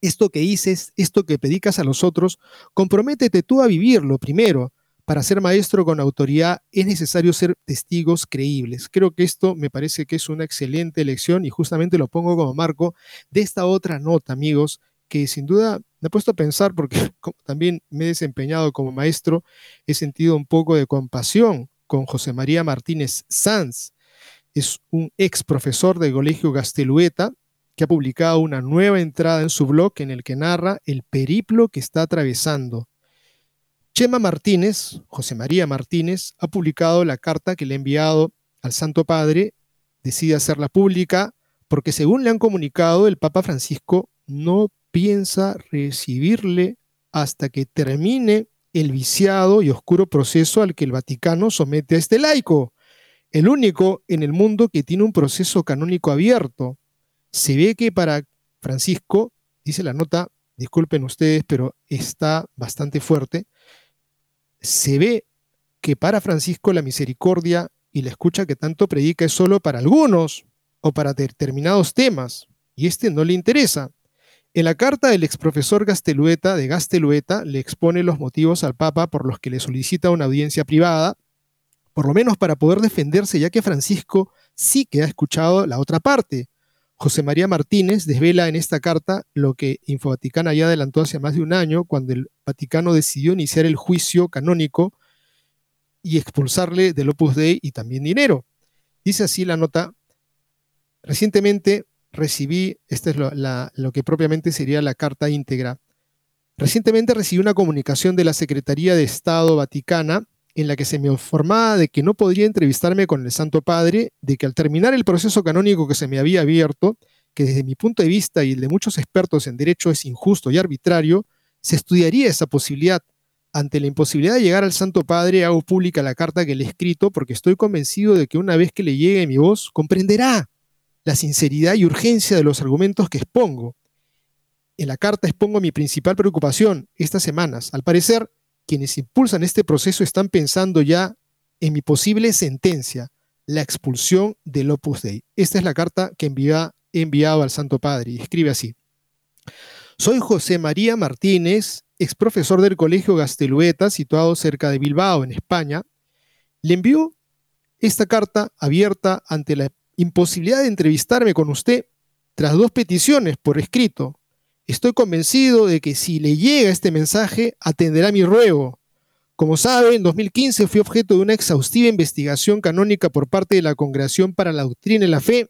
Esto que dices, esto que predicas a los otros, comprométete tú a vivirlo primero. Para ser maestro con autoridad es necesario ser testigos creíbles. Creo que esto me parece que es una excelente lección y justamente lo pongo como marco de esta otra nota, amigos, que sin duda me he puesto a pensar porque *laughs* también me he desempeñado como maestro, he sentido un poco de compasión con José María Martínez Sanz. Es un ex profesor del Colegio Gastelueta que ha publicado una nueva entrada en su blog en el que narra el periplo que está atravesando. Chema Martínez, José María Martínez, ha publicado la carta que le ha enviado al Santo Padre, decide hacerla pública porque según le han comunicado, el Papa Francisco no piensa recibirle hasta que termine el viciado y oscuro proceso al que el Vaticano somete a este laico, el único en el mundo que tiene un proceso canónico abierto. Se ve que para Francisco, dice la nota, disculpen ustedes, pero está bastante fuerte, se ve que para Francisco la misericordia y la escucha que tanto predica es solo para algunos o para determinados temas, y este no le interesa. En la carta del exprofesor Gastelueta de Gastelueta le expone los motivos al Papa por los que le solicita una audiencia privada, por lo menos para poder defenderse, ya que Francisco sí que ha escuchado la otra parte. José María Martínez desvela en esta carta lo que Infovaticana ya adelantó hace más de un año, cuando el Vaticano decidió iniciar el juicio canónico y expulsarle del Opus Dei y también dinero. Dice así la nota, recientemente recibí, esta es lo, que propiamente sería la carta íntegra. Recientemente recibí una comunicación de la Secretaría de Estado Vaticana en la que se me informaba de que no podría entrevistarme con el Santo Padre, de que al terminar el proceso canónico que se me había abierto, que desde mi punto de vista y el de muchos expertos en derecho es injusto y arbitrario, se estudiaría esa posibilidad. Ante la imposibilidad de llegar al Santo Padre, hago pública la carta que le he escrito porque estoy convencido de que una vez que le llegue mi voz, comprenderá la sinceridad y urgencia de los argumentos que expongo. En la carta expongo mi principal preocupación estas semanas. Al parecer, quienes impulsan este proceso están pensando ya en mi posible sentencia, la expulsión del Opus Dei. Esta es la carta que he enviado al Santo Padre y escribe así. Soy José María Martínez, ex profesor del Colegio Gastelueta, situado cerca de Bilbao, en España. Le envío esta carta abierta ante la imposibilidad de entrevistarme con usted tras dos peticiones por escrito Estoy convencido de que si le llega este mensaje, atenderá mi ruego. Como sabe, en 2015 fui objeto de una exhaustiva investigación canónica por parte de la Congregación para la Doctrina y la Fe,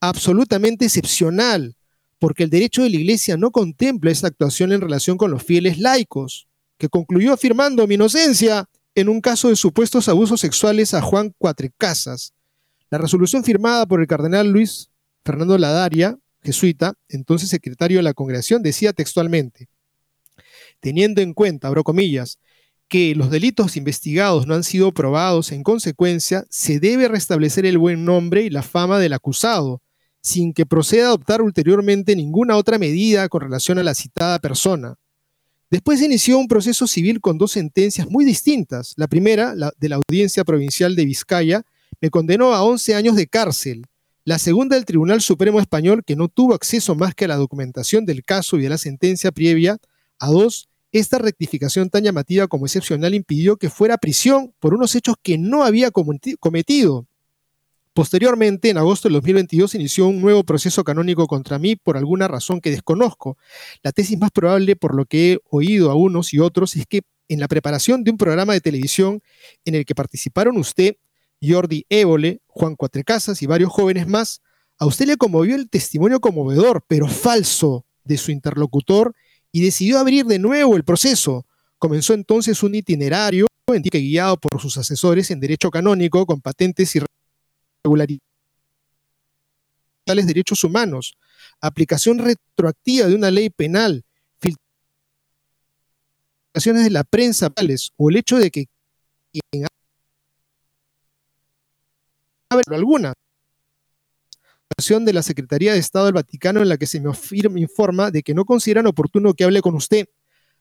absolutamente excepcional, porque el derecho de la Iglesia no contempla esta actuación en relación con los fieles laicos, que concluyó afirmando mi inocencia en un caso de supuestos abusos sexuales a Juan Cuatrecasas. La resolución firmada por el cardenal Luis Fernando Ladaria jesuita, entonces secretario de la congregación, decía textualmente, teniendo en cuenta, abro comillas, que los delitos investigados no han sido probados, en consecuencia, se debe restablecer el buen nombre y la fama del acusado, sin que proceda a adoptar ulteriormente ninguna otra medida con relación a la citada persona. Después se inició un proceso civil con dos sentencias muy distintas. La primera, la de la Audiencia Provincial de Vizcaya, me condenó a 11 años de cárcel la segunda del Tribunal Supremo Español, que no tuvo acceso más que a la documentación del caso y de la sentencia previa. A dos, esta rectificación tan llamativa como excepcional impidió que fuera prisión por unos hechos que no había cometido. Posteriormente, en agosto del 2022, inició un nuevo proceso canónico contra mí por alguna razón que desconozco. La tesis más probable, por lo que he oído a unos y otros, es que en la preparación de un programa de televisión en el que participaron usted Jordi Évole, Juan Cuatrecasas y varios jóvenes más, a usted le conmovió el testimonio conmovedor, pero falso, de su interlocutor y decidió abrir de nuevo el proceso. Comenzó entonces un itinerario que guiado por sus asesores en derecho canónico con patentes y regularidades derechos humanos, aplicación retroactiva de una ley penal, filtraciones de la prensa o el hecho de que quien alguna de la Secretaría de Estado del Vaticano en la que se me, informa de que no consideran oportuno que hable con usted,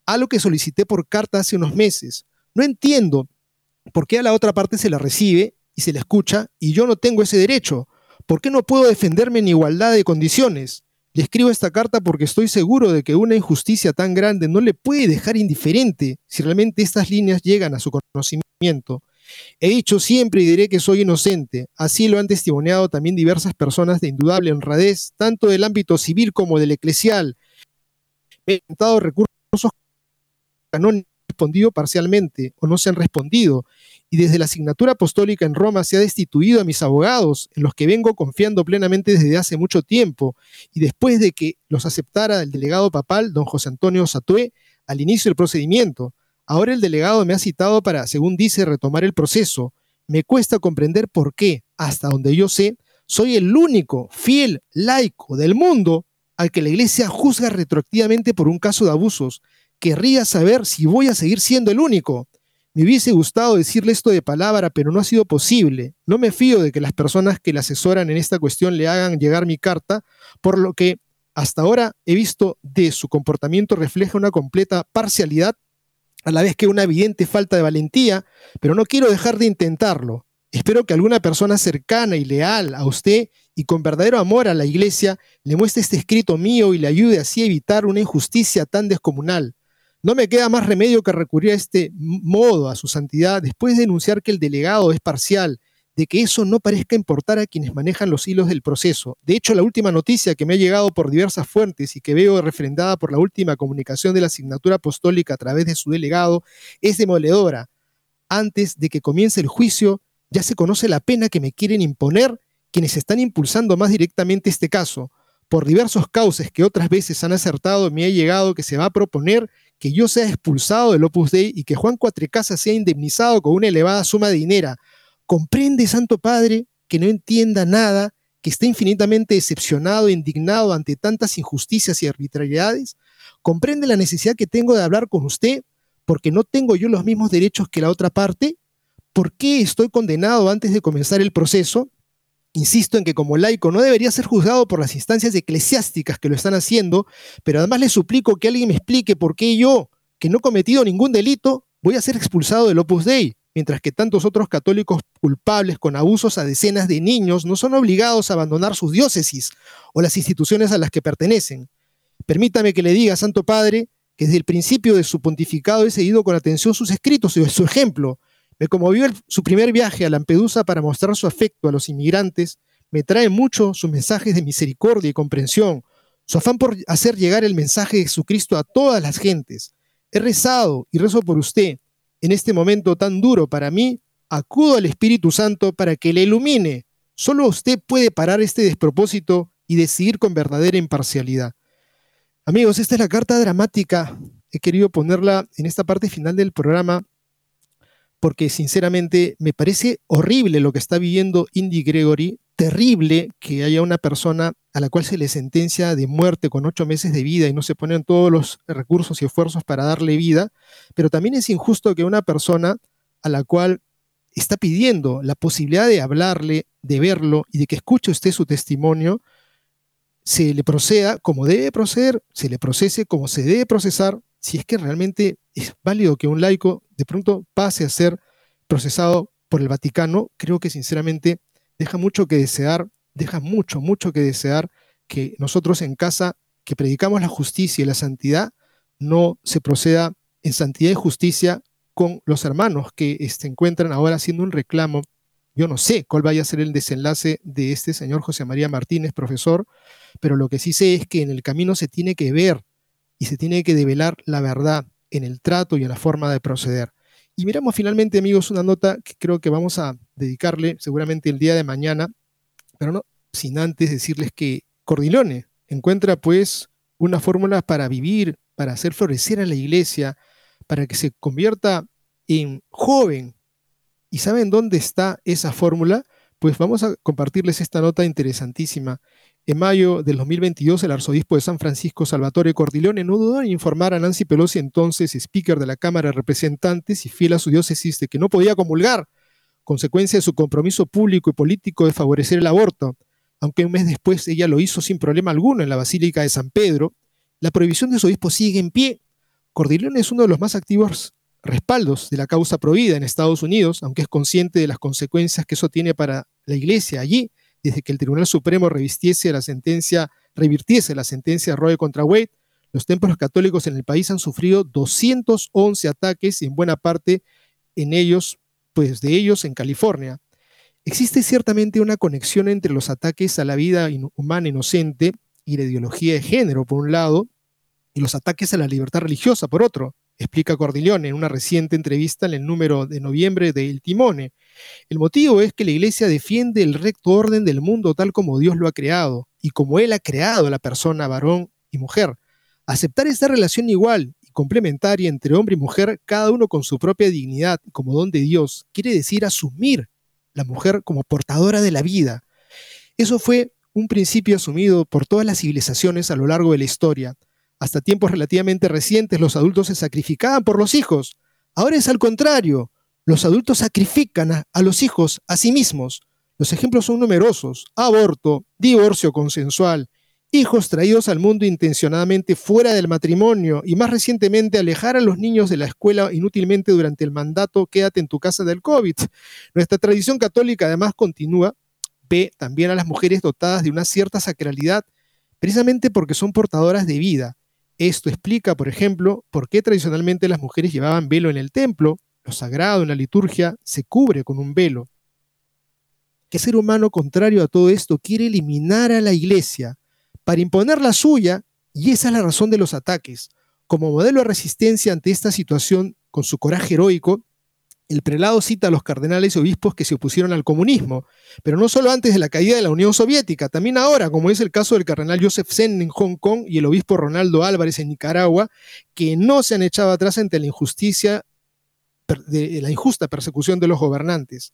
algo que solicité por carta hace unos meses. No entiendo por qué a la otra parte se la recibe y se la escucha y yo no tengo ese derecho. ¿Por qué no puedo defenderme en igualdad de condiciones? Le escribo esta carta porque estoy seguro de que una injusticia tan grande no le puede dejar indiferente si realmente estas líneas llegan a su conocimiento. He dicho siempre y diré que soy inocente. Así lo han testimoniado también diversas personas de indudable honradez, tanto del ámbito civil como del eclesial. He intentado recursos que no han respondido parcialmente o no se han respondido. Y desde la asignatura apostólica en Roma se ha destituido a mis abogados, en los que vengo confiando plenamente desde hace mucho tiempo. Y después de que los aceptara el delegado papal, don José Antonio Satué, al inicio del procedimiento. Ahora el delegado me ha citado para, según dice, retomar el proceso. Me cuesta comprender por qué, hasta donde yo sé, soy el único fiel laico del mundo al que la iglesia juzga retroactivamente por un caso de abusos. Querría saber si voy a seguir siendo el único. Me hubiese gustado decirle esto de palabra, pero no ha sido posible. No me fío de que las personas que le asesoran en esta cuestión le hagan llegar mi carta, por lo que hasta ahora he visto de su comportamiento refleja una completa parcialidad a la vez que una evidente falta de valentía, pero no quiero dejar de intentarlo. Espero que alguna persona cercana y leal a usted y con verdadero amor a la iglesia le muestre este escrito mío y le ayude así a evitar una injusticia tan descomunal. No me queda más remedio que recurrir a este modo a su santidad después de denunciar que el delegado es parcial de que eso no parezca importar a quienes manejan los hilos del proceso. De hecho, la última noticia que me ha llegado por diversas fuentes y que veo refrendada por la última comunicación de la asignatura apostólica a través de su delegado es demoledora. Antes de que comience el juicio, ya se conoce la pena que me quieren imponer quienes están impulsando más directamente este caso. por diversos cauces que otras veces han acertado, me ha llegado que se va a proponer que yo sea expulsado del Opus Dei y que Juan Cuatrecasa sea indemnizado con una elevada suma de dinero. ¿Comprende, Santo Padre, que no entienda nada, que esté infinitamente decepcionado indignado ante tantas injusticias y arbitrariedades? ¿Comprende la necesidad que tengo de hablar con usted porque no tengo yo los mismos derechos que la otra parte? ¿Por qué estoy condenado antes de comenzar el proceso? Insisto en que como laico no debería ser juzgado por las instancias eclesiásticas que lo están haciendo, pero además le suplico que alguien me explique por qué yo, que no he cometido ningún delito, voy a ser expulsado del Opus Dei, mientras que tantos otros católicos culpables con abusos a decenas de niños no son obligados a abandonar sus diócesis o las instituciones a las que pertenecen. Permítame que le diga, Santo Padre, que desde el principio de su pontificado he seguido con atención sus escritos y su ejemplo, me conmovió su primer viaje a Lampedusa para mostrar su afecto a los inmigrantes. Me trae mucho sus mensajes de misericordia y comprensión, su afán por hacer llegar el mensaje de Jesucristo a todas las gentes. He rezado y rezo por usted. En este momento tan duro para mí, acudo al Espíritu Santo para que le ilumine. Solo usted puede parar este despropósito y decidir con verdadera imparcialidad. Amigos, esta es la carta dramática. He querido ponerla en esta parte final del programa porque sinceramente me parece horrible lo que está viviendo Indy Gregory, terrible que haya una persona a la cual se le sentencia de muerte con ocho meses de vida y no se ponen todos los recursos y esfuerzos para darle vida, pero también es injusto que una persona a la cual está pidiendo la posibilidad de hablarle, de verlo y de que escuche usted su testimonio, se le proceda como debe proceder, se le procese como se debe procesar, si es que realmente es válido que un laico de pronto pase a ser procesado por el Vaticano, creo que sinceramente deja mucho que desear, deja mucho, mucho que desear que nosotros en casa, que predicamos la justicia y la santidad, no se proceda en santidad y justicia con los hermanos que se este, encuentran ahora haciendo un reclamo. Yo no sé cuál vaya a ser el desenlace de este señor José María Martínez, profesor, pero lo que sí sé es que en el camino se tiene que ver y se tiene que develar la verdad en el trato y en la forma de proceder. Y miramos finalmente, amigos, una nota que creo que vamos a dedicarle seguramente el día de mañana, pero no sin antes decirles que Cordilone encuentra pues una fórmula para vivir, para hacer florecer a la iglesia, para que se convierta en joven. ¿Y saben dónde está esa fórmula? Pues vamos a compartirles esta nota interesantísima en mayo del 2022, el arzobispo de San Francisco, Salvatore Cordileone, no dudó en informar a Nancy Pelosi, entonces speaker de la Cámara de Representantes y fiel a su diócesis, de que no podía comulgar, consecuencia de su compromiso público y político de favorecer el aborto. Aunque un mes después ella lo hizo sin problema alguno en la Basílica de San Pedro, la prohibición de su obispo sigue en pie. Cordileone es uno de los más activos respaldos de la causa prohibida en Estados Unidos, aunque es consciente de las consecuencias que eso tiene para la iglesia allí desde que el Tribunal Supremo revistiese la sentencia, revirtiese la sentencia Roe contra Wade, los templos católicos en el país han sufrido 211 ataques y en buena parte en ellos, pues de ellos en California. Existe ciertamente una conexión entre los ataques a la vida humana inocente y la ideología de género, por un lado, y los ataques a la libertad religiosa, por otro explica Cordileone en una reciente entrevista en el número de noviembre de El Timone. El motivo es que la Iglesia defiende el recto orden del mundo tal como Dios lo ha creado y como Él ha creado a la persona varón y mujer. Aceptar esta relación igual y complementaria entre hombre y mujer, cada uno con su propia dignidad como don de Dios, quiere decir asumir la mujer como portadora de la vida. Eso fue un principio asumido por todas las civilizaciones a lo largo de la historia hasta tiempos relativamente recientes los adultos se sacrificaban por los hijos. Ahora es al contrario. Los adultos sacrifican a, los hijos a sí mismos. Los ejemplos son numerosos. Aborto, divorcio consensual, hijos traídos al mundo intencionadamente fuera del matrimonio y más recientemente alejar a los niños de la escuela inútilmente durante el mandato quédate en tu casa del COVID. Nuestra tradición católica además continúa, ve también a las mujeres dotadas de una cierta sacralidad precisamente porque son portadoras de vida. Esto explica, por ejemplo, por qué tradicionalmente las mujeres llevaban velo en el templo. Lo sagrado en la liturgia se cubre con un velo. ¿Qué ser humano, contrario a todo esto, quiere eliminar a la iglesia para imponer la suya, y esa es la razón de los ataques. Como modelo de resistencia ante esta situación, con su coraje heroico, El prelado cita a los cardenales y obispos que se opusieron al comunismo, pero no solo antes de la caída de la Unión Soviética, también ahora, como es el caso del cardenal Joseph Zen en Hong Kong y el obispo Ronaldo Álvarez en Nicaragua, que no se han echado atrás ante la injusticia de la injusta persecución de los gobernantes.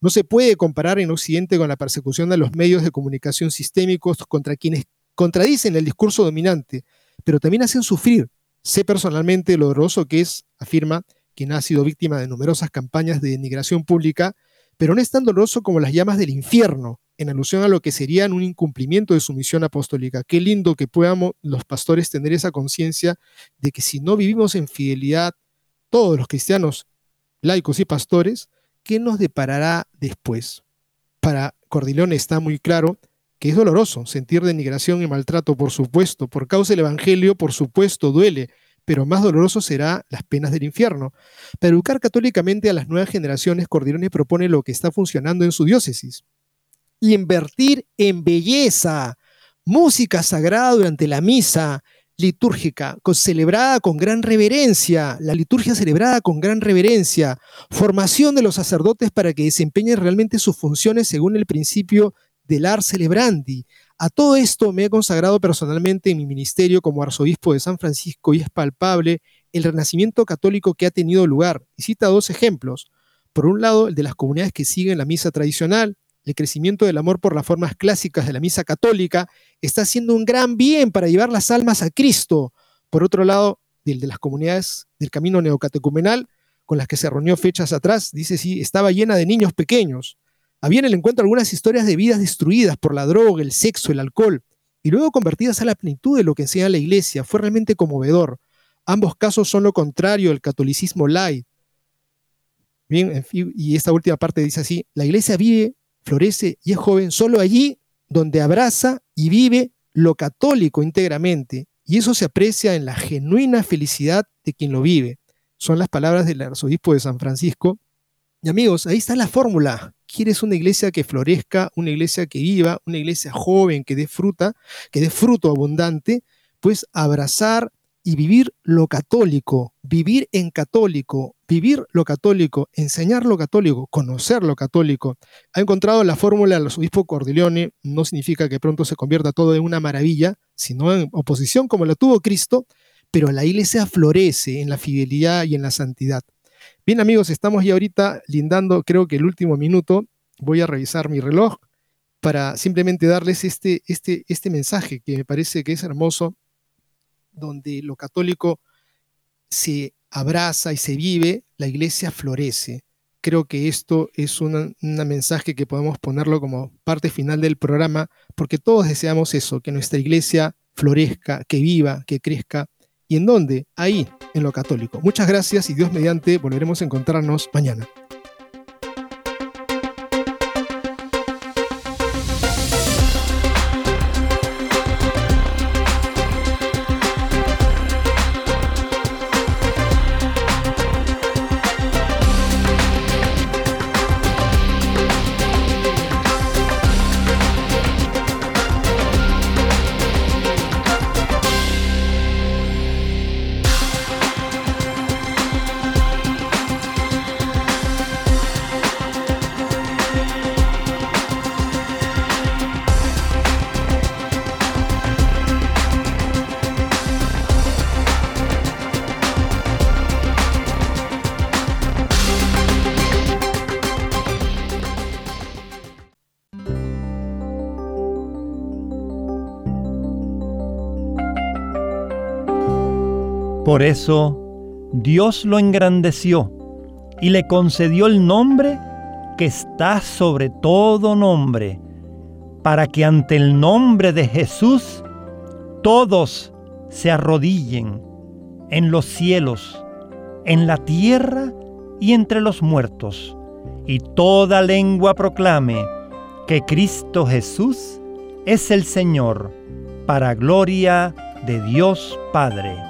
No se puede comparar en Occidente con la persecución de los medios de comunicación sistémicos contra quienes contradicen el discurso dominante, pero también hacen sufrir. Sé personalmente lo doloroso que es, afirma, quien ha sido víctima de numerosas campañas de denigración pública, pero no es tan doloroso como las llamas del infierno, en alusión a lo que serían un incumplimiento de su misión apostólica. Qué lindo que podamos los pastores tener esa conciencia de que si no vivimos en fidelidad, todos los cristianos, laicos y pastores, ¿qué nos deparará después? Para Cordilón está muy claro que es doloroso sentir denigración y maltrato, por supuesto, por causa del Evangelio, por supuesto, duele, pero más doloroso será las penas del infierno. Para educar católicamente a las nuevas generaciones, Cordilone propone lo que está funcionando en su diócesis. Invertir en belleza, música sagrada durante la misa, litúrgica, celebrada con gran reverencia, la liturgia celebrada con gran reverencia, formación de los sacerdotes para que desempeñen realmente sus funciones según el principio del ar celebrandi. A todo esto me he consagrado personalmente en mi ministerio como arzobispo de San Francisco y es palpable el renacimiento católico que ha tenido lugar. Y cita dos ejemplos. Por un lado, el de las comunidades que siguen la misa tradicional, el crecimiento del amor por las formas clásicas de la misa católica está haciendo un gran bien para llevar las almas a Cristo. Por otro lado, el de las comunidades del camino neocatecumenal, con las que se reunió fechas atrás, dice sí, estaba llena de niños pequeños. Había en el encuentro algunas historias de vidas destruidas por la droga, el sexo, el alcohol, y luego convertidas a la plenitud de lo que enseña la iglesia. Fue realmente conmovedor. Ambos casos son lo contrario del catolicismo light. Bien, y esta última parte dice así, la iglesia vive florece y es joven solo allí donde abraza y vive lo católico íntegramente. Y eso se aprecia en la genuina felicidad de quien lo vive. Son las palabras del arzobispo de San Francisco. Y amigos, ahí está la fórmula. ¿Quieres una iglesia que florezca, una iglesia que viva, una iglesia joven, que dé fruta, que dé fruto abundante? Pues abrazar y vivir lo católico, vivir en católico, vivir lo católico, enseñar lo católico, conocer lo católico. Ha encontrado la fórmula del obispo Cordileone, no significa que pronto se convierta todo en una maravilla, sino en oposición como la tuvo Cristo, pero la iglesia florece en la fidelidad y en la santidad. Bien amigos, estamos ya ahorita lindando, creo que el último minuto, voy a revisar mi reloj para simplemente darles este, este, este mensaje que me parece que es hermoso donde lo católico se abraza y se vive, la iglesia florece. Creo que esto es un mensaje que podemos ponerlo como parte final del programa, porque todos deseamos eso, que nuestra iglesia florezca, que viva, que crezca. ¿Y en dónde? Ahí, en lo católico. Muchas gracias y Dios mediante volveremos a encontrarnos mañana. Por eso Dios lo engrandeció y le concedió el nombre que está sobre todo nombre, para que ante el nombre de Jesús todos se arrodillen en los cielos, en la tierra y entre los muertos, y toda lengua proclame que Cristo Jesús es el Señor, para gloria de Dios Padre.